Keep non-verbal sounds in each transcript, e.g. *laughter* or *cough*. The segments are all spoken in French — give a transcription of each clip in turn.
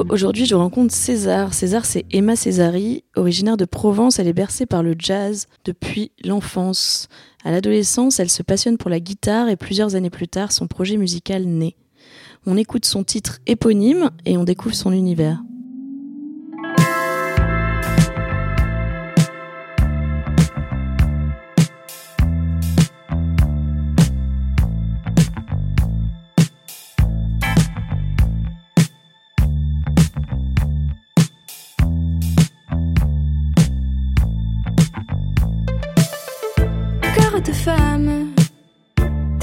Hello, aujourd'hui je rencontre César. César c'est Emma Césari, originaire de Provence, elle est bercée par le jazz depuis l'enfance. À l'adolescence, elle se passionne pour la guitare et plusieurs années plus tard, son projet musical naît. On écoute son titre éponyme et on découvre son univers.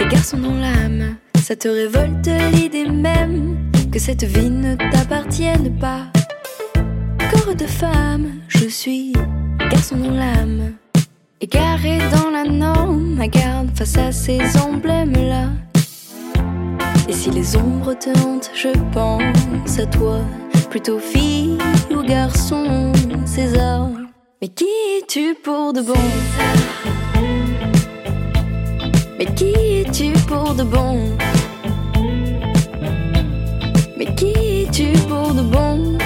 Tes garçons dans l'âme, ça te révolte l'idée même que cette vie ne t'appartienne pas. Corps de femme, je suis garçon dans l'âme, égaré dans la norme, ma garde face à ces emblèmes-là. Et si les ombres te hantent, je pense à toi, plutôt fille ou garçon, César. Mais qui es-tu pour de bon? Mais qui es-tu pour de bon? Mais qui es-tu pour de bon?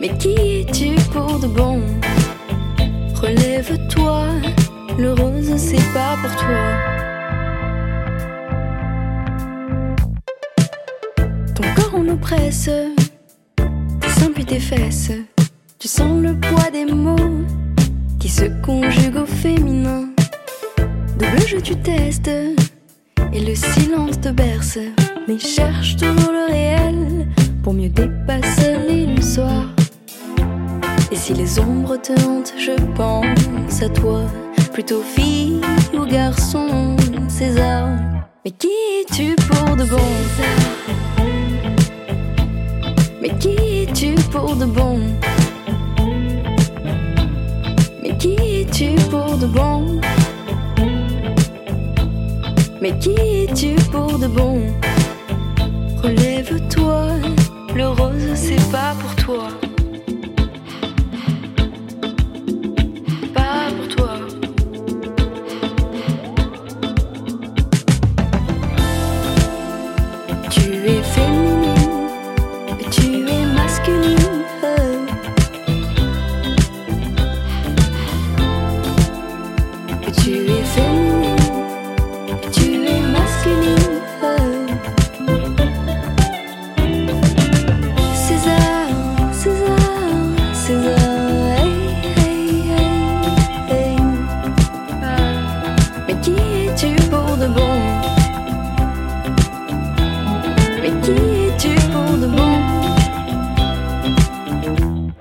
Mais qui es-tu pour de bon? Relève-toi, le rose c'est pas pour toi. Ton corps en oppresse, tes seins puis tes fesses. Tu sens le poids des mots qui se conjuguent au féminin. Double jeu, tu testes et le silence te berce. Mais cherche toujours le réel pour mieux dépasser le soir. Et si les ombres te hantent, je pense à toi. Plutôt fille ou garçon, César. Mais qui es-tu pour de bon? Mais qui es-tu pour de bon? Mais qui es-tu pour de bon? Mais qui es-tu pour de bon? Relève-toi, le rose c'est pas pour toi.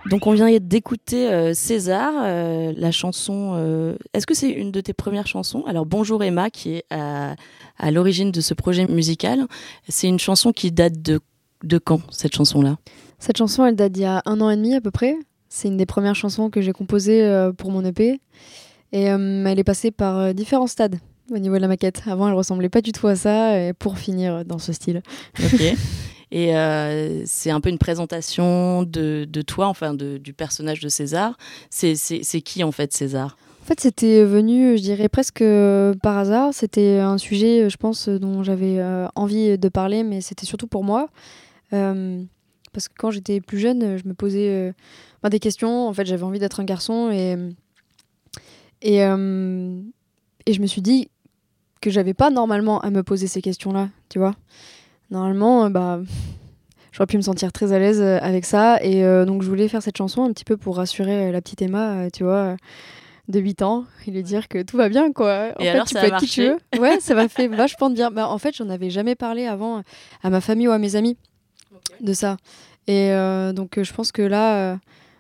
Donc on vient d'écouter euh, César, euh, la chanson. euh, Est-ce que c'est une de tes premières chansons? Alors Bonjour Emma, qui est à, à l'origine de ce projet musical. C'est une chanson qui date de, de quand cette chanson-là? Cette chanson, elle date d'il y a un an et demi à peu près. C'est une des premières chansons que j'ai composées pour mon EP. Et elle est passée par différents stades au niveau de la maquette. Avant, elle ressemblait pas du tout à ça. Et pour finir dans ce style. Ok. *laughs* Et euh, c'est un peu une présentation de, de toi, enfin de- du personnage de César. C'est qui en fait César? En fait, c'était venu, je dirais presque euh, par hasard. C'était un sujet, euh, je pense, euh, dont j'avais euh, envie de parler, mais c'était surtout pour moi. Euh, parce que quand j'étais plus jeune, euh, je me posais euh, ben, des questions. En fait, j'avais envie d'être un garçon et, et, euh, et je me suis dit que j'avais pas normalement à me poser ces questions-là, tu vois. Normalement, euh, bah, *laughs* j'aurais pu me sentir très à l'aise euh, avec ça. Et euh, donc, je voulais faire cette chanson un petit peu pour rassurer la petite Emma, tu vois, de 8 ans, et lui dire que tout va bien, quoi. En Et fait, alors, tu ça peux a être qui tu marché veux. Ouais, ça m'a fait vachement de bien. Bah, en fait, j'en avais jamais parlé avant à ma famille ou à mes amis de ça. Et euh, donc, je pense que là, euh,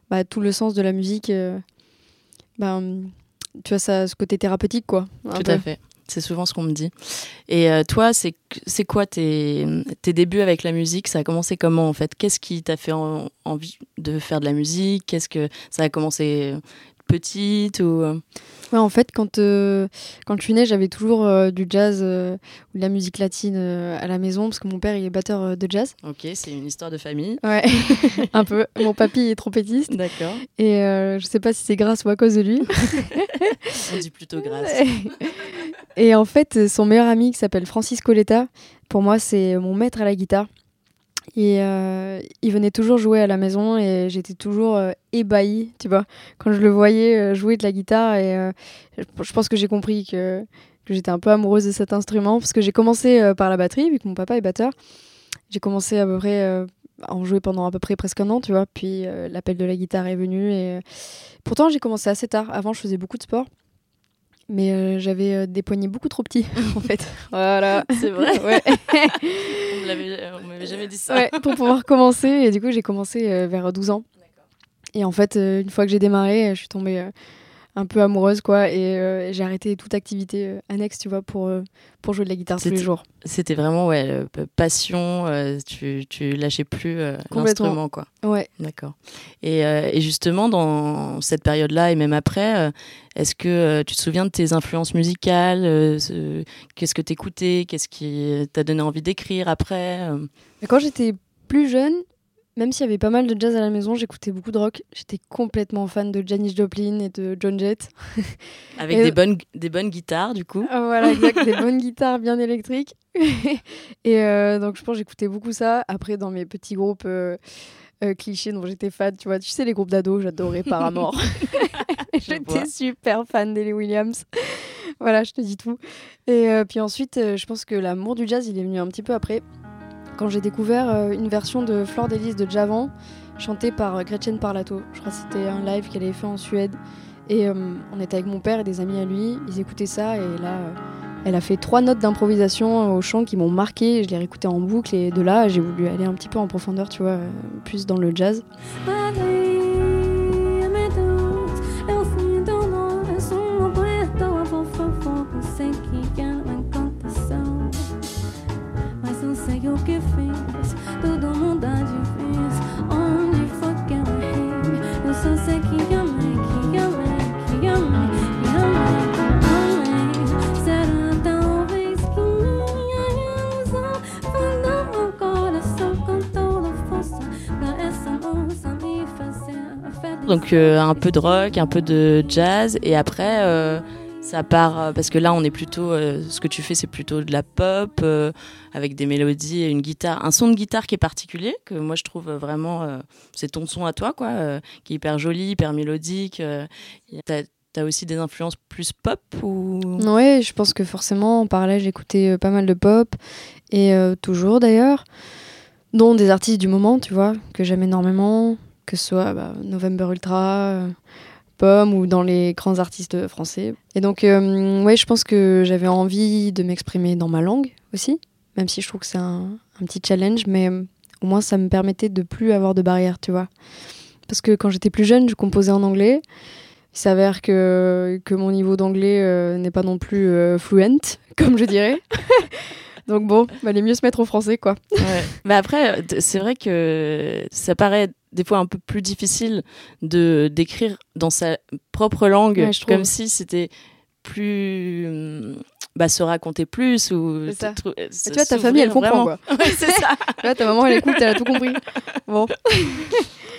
bah, tout le sens de la musique, euh, ben, tu vois, ça ce côté thérapeutique, quoi. Tout peu. à fait. C'est souvent ce qu'on me dit. Et euh, toi, c'est quoi tes, tes débuts avec la musique? Ça a commencé comment en fait? Qu'est-ce qui t'a fait en- envie de faire de la musique? Qu'est-ce que ça a commencé petite ou euh, Ouais, en fait, quand, euh, quand je suis née, j'avais toujours euh, du jazz euh, ou de la musique latine à la maison, parce que mon père, il est batteur de jazz. Ok, c'est une histoire de famille. Ouais, *laughs* un peu. Mon papy est trompettiste. D'accord. Et je sais pas si c'est grâce ou à cause de lui. *laughs* On dit plutôt grâce. Et en fait, son meilleur ami qui s'appelle Francis Coletta, pour moi, c'est mon maître à la guitare. Et euh, il venait toujours jouer à la maison et j'étais toujours euh, ébahie, tu vois, quand je le voyais euh, jouer de la guitare. Et je pense que j'ai compris que, j'étais un peu amoureuse de cet instrument parce que j'ai commencé par la batterie, vu que mon papa est batteur. J'ai commencé à peu près à en jouer pendant à peu près presque un an, tu vois. Puis l'appel de la guitare est venu. Et pourtant, j'ai commencé assez tard. Avant, je faisais beaucoup de sport. Mais euh, j'avais euh, des poignets beaucoup trop petits, *laughs* en fait. Voilà. C'est vrai *laughs* Ouais. On l'avait- on m'avait jamais dit ça. Ouais, pour pouvoir commencer. Et du coup, j'ai commencé euh, vers 12 ans. Et en fait, euh, une fois que j'ai démarré, euh, je suis tombée euh, un peu amoureuse, quoi. Et euh, j'ai arrêté toute activité euh, annexe, tu vois, pour, euh, pour jouer de la guitare tous les jours. C'était vraiment ouais, passion, tu, tu lâchais plus l'instrument. quoi. Ouais. D'accord. Et, et justement, dans cette période-là et même après, est-ce que tu te souviens de tes influences musicales ce- Qu'est-ce que t'écoutais Qu'est-ce qui t'a donné envie d'écrire après quand j'étais plus jeune, même s'il y avait pas mal de jazz à la maison, j'écoutais beaucoup de rock. J'étais complètement fan de Janis Joplin et de John Jett. *laughs* Avec Et- des, bonnes, des bonnes guitares, du coup Ah, voilà, exact, des *laughs* bonnes guitares bien électriques. *laughs* et euh, donc, je pense que j'écoutais beaucoup ça. Après, dans mes petits groupes euh, euh, clichés dont j'étais fan, tu vois, tu sais, les groupes d'ados, j'adorais Paramore. j'étais super fan d'Ellie Williams. voilà, je te dis tout. Et euh, puis ensuite, euh, je pense que l'amour du jazz, il est venu un petit peu après. Quand j'ai découvert euh, une version de Fleur d'Élise de Javan, chantée par euh, Gretchen Parlato. Je crois que c'était un live qu'elle avait fait en Suède. Et euh, on était avec mon père et des amis à lui, ils écoutaient ça et là, elle a fait trois notes d'improvisation au chant qui m'ont marqué. Je l'ai réécouté en boucle et de là, j'ai voulu aller un petit peu en profondeur, tu vois, plus dans le jazz. Donc euh, un peu de rock, un peu de jazz, et après euh, ça part euh, parce que là on est plutôt, ce que tu fais c'est plutôt de la pop avec des mélodies et une guitare, un son de guitare qui est particulier que moi je trouve vraiment c'est ton son à toi quoi, qui est hyper joli, hyper mélodique. T'as as aussi des influences plus pop ou? Ouais, je pense que forcément, en parallèle, j'écoutais pas mal de pop, et toujours d'ailleurs, dont des artistes du moment, tu vois, que j'aime énormément, que ce soit bah, November Ultra, euh, Pomme, ou dans les grands artistes français. Et donc, euh, ouais, je pense que j'avais envie de m'exprimer dans ma langue aussi, même si je trouve que c'est un, petit challenge, mais euh, au moins ça me permettait de plus avoir de barrières, tu vois. Parce que quand j'étais plus jeune, je composais en anglais. Il s'avère que, que mon niveau d'anglais n'est pas non plus euh, fluent, *laughs* comme je dirais. *laughs* Donc bon, valait mieux se mettre au français, quoi. Mais après, c'est vrai que ça paraît des fois un peu plus difficile de d'écrire dans sa propre langue, Ouais, je trouve. comme si c'était plus bah, se raconter plus ou ça. trou- Et tu vois, ta famille, elle comprend, vraiment. quoi. *laughs* Ouais, c'est ça. *laughs* Là, ta maman, elle écoute, elle a tout compris. Bon. *laughs*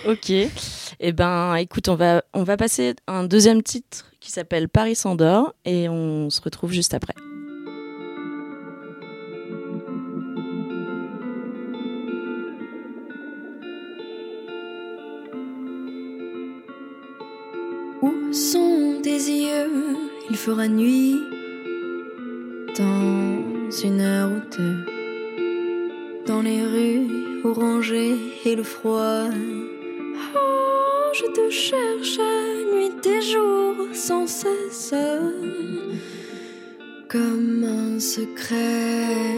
Ok. Eh ben, écoute, on va on va passer à un deuxième titre qui s'appelle Paris s'endort et on se retrouve juste après. Il fera nuit dans une heure ou deux. Dans les rues orangées et le froid. Oh, je te cherche nuit et jour sans cesse. Comme un secret.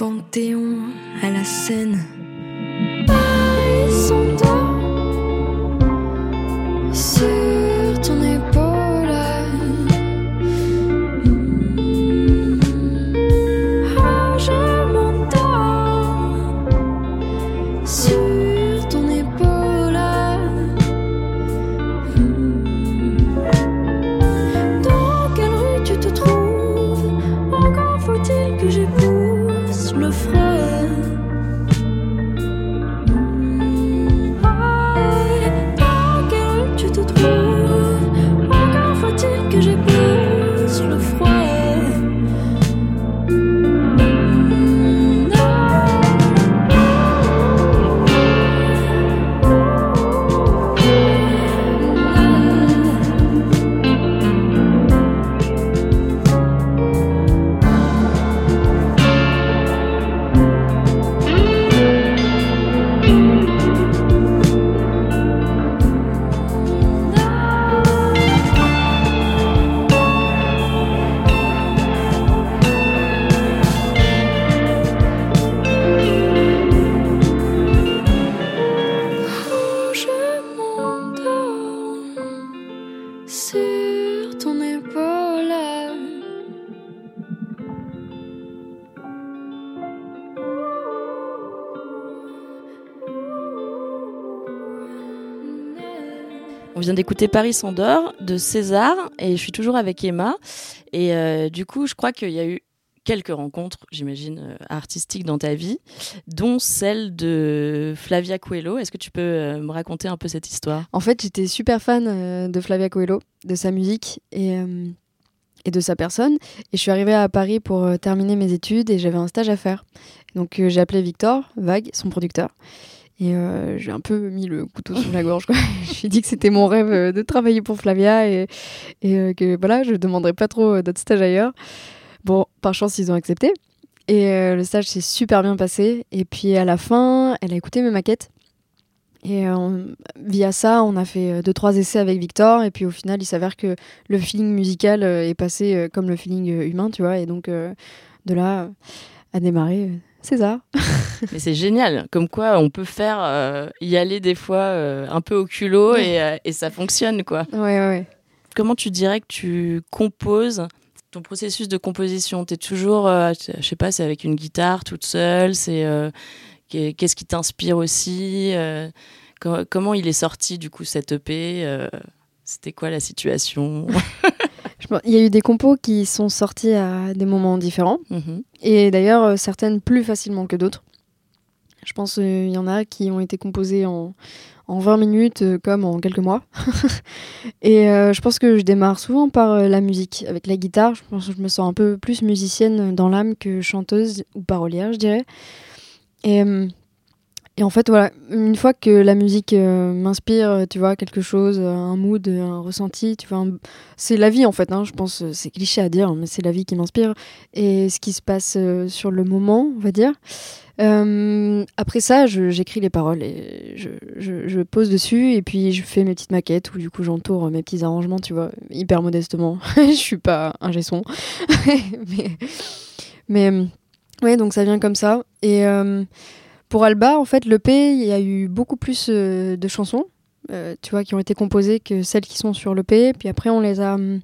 Panthéon à la Seine. D'écouter Paris s'endort de César et je suis toujours avec Emma. Et euh, du coup, je crois qu'il y a eu quelques rencontres, j'imagine, euh, artistiques dans ta vie, dont celle de Flavia Coelho. Est-ce que tu peux euh, me raconter un peu cette histoire? En fait, j'étais super fan de Flavia Coelho, de sa musique et, et de sa personne. Et je suis arrivée à Paris pour terminer mes études et j'avais un stage à faire. Donc j'ai appelé Victor, Vague, son producteur. Et euh, j'ai un peu mis le couteau sur la *laughs* gorge. quoi. je lui ai dit que c'était mon rêve euh, de travailler pour Flavia et, et euh, que voilà, je ne demanderais pas trop d'autres stages ailleurs. Bon, par chance, ils ont accepté. Et euh, le stage s'est super bien passé. Et puis à la fin, elle a écouté mes maquettes. Et on- via ça, on a fait deux, trois essais avec Victor. Et puis au final, il s'avère que le feeling musical est passé comme le feeling humain, tu vois. Et donc, euh, de là, euh, a euh, *laughs* César. Mais c'est génial, comme quoi on peut faire euh, y aller des fois euh, un peu au culot et, euh, et ça fonctionne quoi. Ouais, ouais. Comment tu dirais que tu composes ton processus de composition? T'es toujours, je sais pas, c'est avec une guitare toute seule, c'est qu'est- qu'est-ce qui t'inspire aussi co- Comment il est sorti du coup cette EP C'était quoi la situation? *laughs* Il y a eu des compos qui sont sortis à des moments différents. Mhm. Et d'ailleurs, euh, certaines plus facilement que d'autres. Je pense qu'il y en a qui ont été composées en, en 20 minutes, euh, comme en quelques mois. *laughs* et euh, je pense que je démarre souvent par euh, la musique. Avec la guitare, je pense que je me sens un peu plus musicienne dans l'âme que chanteuse ou parolière, je dirais. Et, euh, et en fait, voilà, une fois que la musique euh, m'inspire, tu vois, quelque chose, euh, un mood, un ressenti, tu vois, c'est la vie en fait, hein, je pense, euh, c'est cliché à dire, mais c'est la vie qui m'inspire et ce qui se passe sur le moment, on va dire. Après ça, j'écris les paroles et je, pose dessus et puis je fais mes petites maquettes où du coup j'entoure mes petits arrangements, tu vois, hyper modestement. *laughs* je suis pas un gesson. *laughs* mais, mais ouais, donc ça vient comme ça. Et pour Alba, en fait, l'EP, il y a eu beaucoup plus euh, de chansons, euh, tu vois, qui ont été composées que celles qui sont sur l'EP. Puis après, on les a, hum,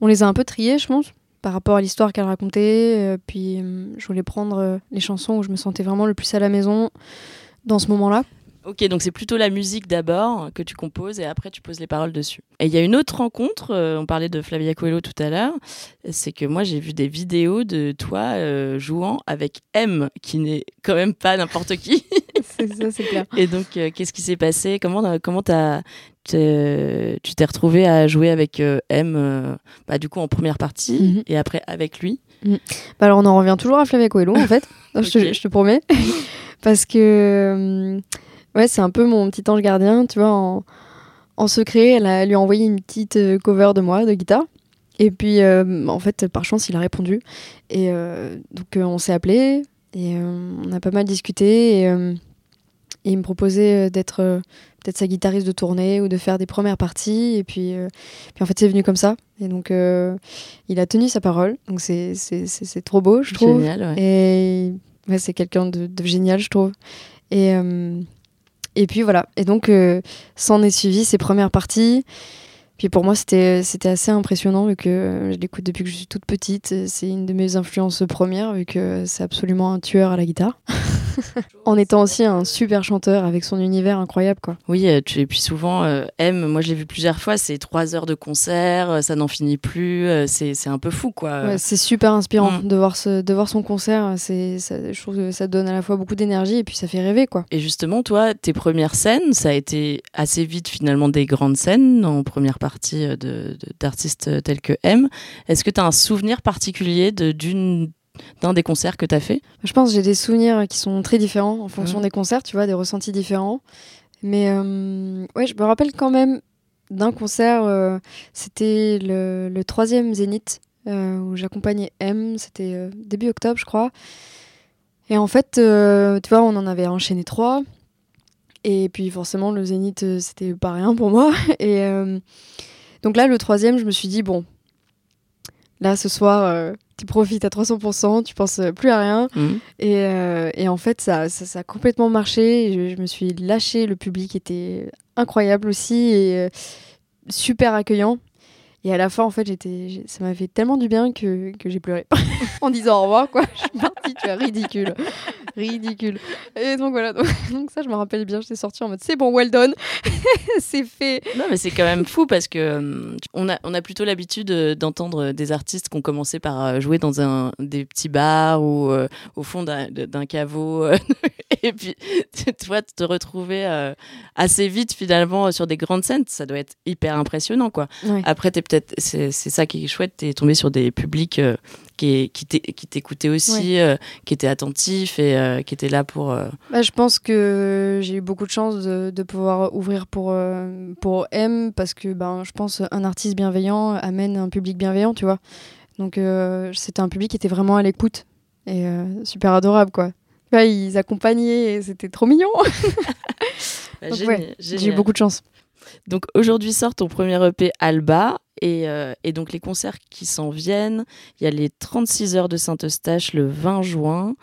on les a un peu triées, je pense par rapport à l'histoire qu'elle racontait. euh, puis euh, je voulais prendre les chansons où je me sentais vraiment le plus à la maison dans ce moment-là. Ok, donc c'est plutôt la musique d'abord que tu composes et après tu poses les paroles dessus. Et il y a une autre rencontre, euh, on parlait de Flavia Coelho tout à l'heure, c'est que moi j'ai vu des vidéos de toi euh, jouant avec M, qui n'est quand même pas n'importe qui. *laughs* c'est ça, c'est clair. Et donc euh, qu'est-ce qui s'est passé? Comment comment tu t'es retrouvé à jouer avec euh, M, bah, du coup en première partie Mhm. et après avec lui? Bah alors on en revient toujours à Flavia Coelho en fait, *laughs* je, te, Ok. je te promets. *laughs* Parce que ouais, c'est un peu mon petit ange gardien, tu vois. En, en secret, elle, a, elle lui a envoyé une petite euh, cover de moi, de guitare. Et puis, en fait, par chance, il a répondu. Et donc, on s'est appelé et on a pas mal discuté. Et, il me proposait d'être peut-être sa guitariste de tournée ou de faire des premières parties. Et puis, puis en fait, c'est venu comme ça. Et donc, il a tenu sa parole. Donc, c'est trop beau, je trouve. Génial, ouais. Et ouais, c'est quelqu'un de, de, génial, je trouve. Et, et puis voilà. Et donc, s'en est suivi ses premières parties. Puis pour moi, c'était assez impressionnant vu que je l'écoute depuis que je suis toute petite. C'est une de mes influences premières vu que c'est absolument un tueur à la guitare. *laughs* *laughs* en étant aussi un super chanteur avec son univers incroyable. Quoi. Oui, et puis souvent, euh, M, moi je l'ai vu plusieurs fois, c'est trois heures de concert, euh, ça n'en finit plus, euh, c'est un peu fou. quoi. c'est super inspirant mm. de, voir ce, de voir son concert. je trouve que ça donne à la fois beaucoup d'énergie et puis ça fait rêver. quoi. Et justement, toi, tes premières scènes, ça a été assez vite finalement des grandes scènes en première partie d'artistes de, tels que M. Est-ce que tu as un souvenir particulier d'une d'un des concerts que tu as fait Je pense que j'ai des souvenirs qui sont très différents en fonction des concerts, tu vois, des ressentis différents. Mais euh, ouais, je me rappelle quand même d'un concert, euh, c'était le, troisième Zénith, euh, où j'accompagnais M, c'était début octobre, je crois. Et en fait, tu vois, on en avait enchaîné trois. Et puis forcément, le Zénith, c'était pas rien pour moi. *laughs* Et donc là, le troisième, je me suis dit, bon, là, ce soir tu profites à 300%, tu penses plus à rien. Mhm. Euh, et, en fait, ça, ça, a complètement marché. Je, me suis lâchée. Le public était incroyable aussi et euh, super accueillant. Et à la fin, en fait, j'étais, ça m'a fait tellement du bien que, que j'ai pleuré *laughs* en disant au revoir, quoi. *laughs* Je suis partie, tu es ridicule. Ridicule. Et donc voilà, *laughs* donc, ça, je me rappelle bien, j'étais sortie en mode c'est bon, well done, *laughs* c'est fait. Non, mais c'est quand même fou parce que euh, on, a, on a plutôt l'habitude euh, d'entendre des artistes qui ont commencé par euh, jouer dans un, des petits bars ou au fond d'un caveau. *laughs* et puis, toi, te retrouver assez vite finalement sur des grandes scènes, ça doit être hyper impressionnant, quoi. Après, es peut-être, c'est ça qui est chouette, tu es tombé sur des publics qui, qui t'écoutaient aussi, qui étaient attentifs et euh, qui était là pour. Euh, bah, je pense que j'ai eu beaucoup de chance de, de pouvoir ouvrir pour, euh, pour M parce que ben, je pense un artiste bienveillant amène un public bienveillant, tu vois. Donc c'était un public qui était vraiment à l'écoute et super adorable, quoi. ils accompagnaient et c'était trop mignon. *laughs* bah, j'ai eu beaucoup de chance. Donc aujourd'hui sort ton premier EP Alba et, et, donc les concerts qui s'en viennent. Il y a les 36 heures de Saint-Eustache le 20 juin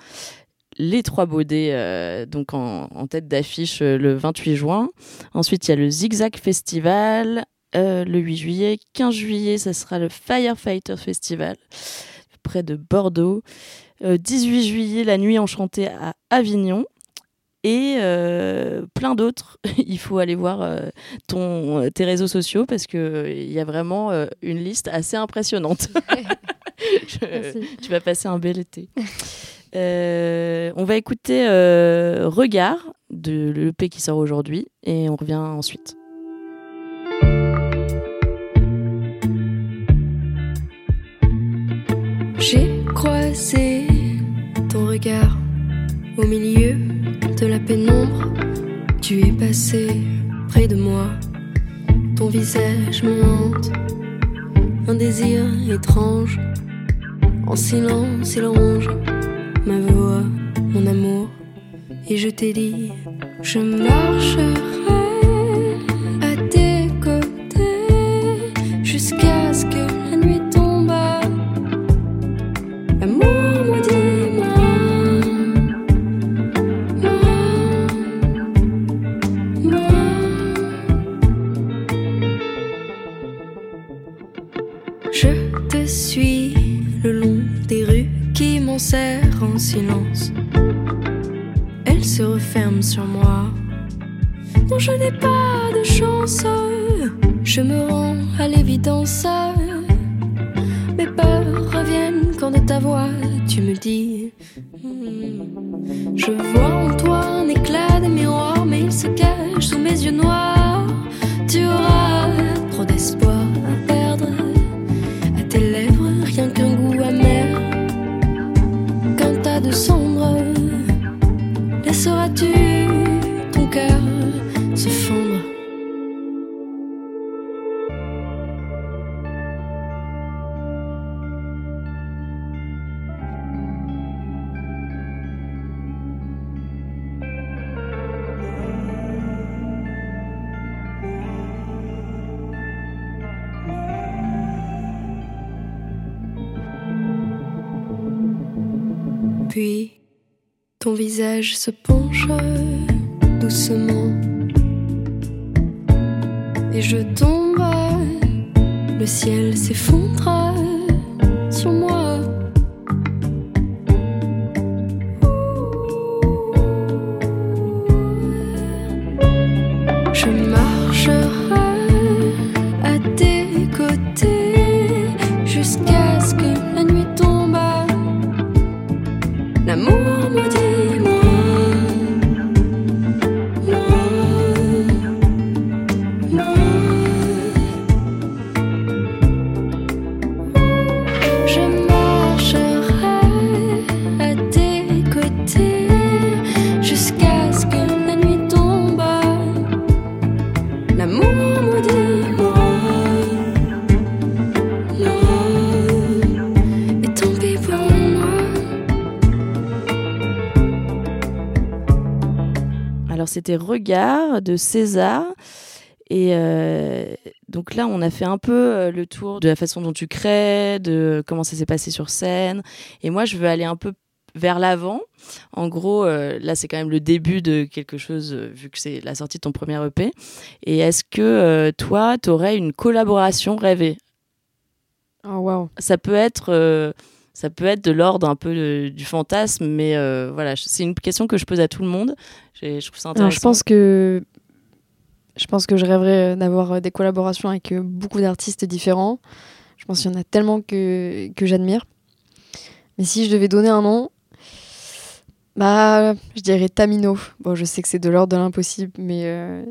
les Trois Baudets, euh, donc en, tête d'affiche euh, le 28 juin. Ensuite, il y a le Zigzag Festival euh, le 8 juillet. 15 juillet, ça sera le Firefighter Festival près de Bordeaux. 18 juillet, la Nuit Enchantée à Avignon. Et plein d'autres. *laughs* il faut aller voir ton, tes réseaux sociaux parce qu'il y a vraiment une liste assez impressionnante. *laughs* tu vas passer un bel été. *laughs* Euh, on va écouter euh, Regard de l'EP qui sort aujourd'hui et on revient ensuite. J'ai croisé ton regard au milieu de la pénombre. Tu es passé près de moi, ton visage me hante, un désir étrange. En silence, il ronge ma voix, mon amour. Et je t'ai dit, je marcherai ton visage se penche doucement. Et je tombe, le ciel s'effondre Alors c'était Regard de César. Et euh, donc là, on a fait un peu euh, le tour de la façon dont tu crées, de comment ça s'est passé sur scène. Et moi, je veux aller un peu vers l'avant. En gros, euh, là, c'est quand même le début de quelque chose, euh, vu que c'est la sortie de ton premier EP. Et est-ce que toi, tu aurais une collaboration rêvée? Oh waouh. Ça peut être... euh, ça peut être de l'ordre un peu de- du fantasme, mais euh, voilà, c'est une question que je pose à tout le monde. Je trouve ça intéressant. Alors, je pense que je pense que je rêverais d'avoir euh, des collaborations avec euh, beaucoup d'artistes différents. Je pense qu'il y en a tellement que, que j'admire. Mais si je devais donner un nom, bah, je dirais Tamino. Bon, je sais que c'est de l'ordre de l'impossible, mais euh,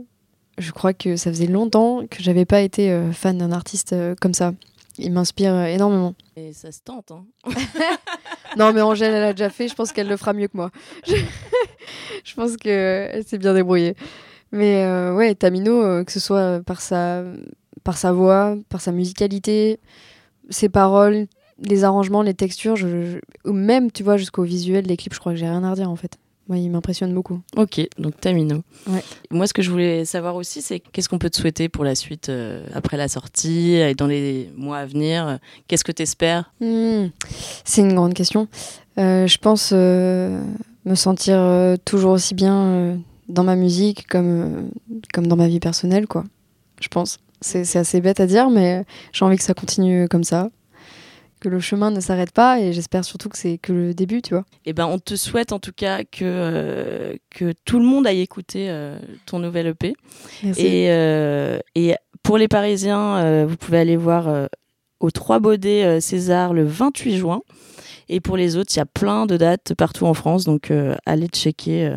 je crois que ça faisait longtemps que j'avais pas été euh, fan d'un artiste euh, comme ça. Il m'inspire euh, énormément. Et ça se tente. Hein. *laughs* Non, mais Angèle, elle a déjà fait. Je pense qu'elle le fera mieux que moi. *laughs* Je, je pense qu'elle s'est bien débrouillée. Mais euh, ouais, Tamino, euh, que ce soit par sa, par sa voix, par sa musicalité, ses paroles, les arrangements, les textures, je, je- ou même, tu vois, jusqu'au visuel des clips, je crois que j'ai rien à redire en fait. Moi, il m'impressionne beaucoup. Ok, donc Tamino. Ouais. Moi, ce que je voulais savoir aussi, c'est qu'est-ce qu'on peut te souhaiter pour la suite euh, après la sortie et dans les mois à venir? Qu'est-ce que tu espères Hmm, C'est une grande question. Euh, je pense euh, me sentir toujours aussi bien dans ma musique comme, comme dans ma vie personnelle, quoi. Je pense. C'est assez bête à dire, mais j'ai envie que ça continue comme ça. Que le chemin ne s'arrête pas et j'espère surtout que c'est que le début, tu vois. Eh ben, on te souhaite en tout cas que, euh, que tout le monde aille écouter euh, ton nouvel EP. Merci. Et, euh, et pour les Parisiens, vous pouvez aller voir au Trois Baudets César le 28 juin. Et pour les autres, il y a plein de dates partout en France, donc allez checker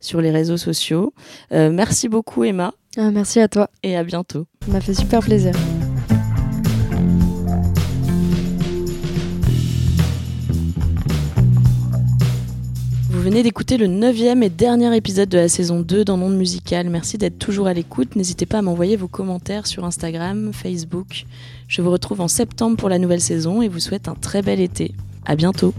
sur les réseaux sociaux. Merci beaucoup Emma Ah, merci à toi. et à bientôt. Ça m'a fait super plaisir. Venez d'écouter le neuvième et dernier épisode de la saison 2 dans Monde Musical. Merci d'être toujours à l'écoute. N'hésitez pas à m'envoyer vos commentaires sur Instagram, Facebook. Je vous retrouve en septembre pour la nouvelle saison et vous souhaite un très bel été. À bientôt.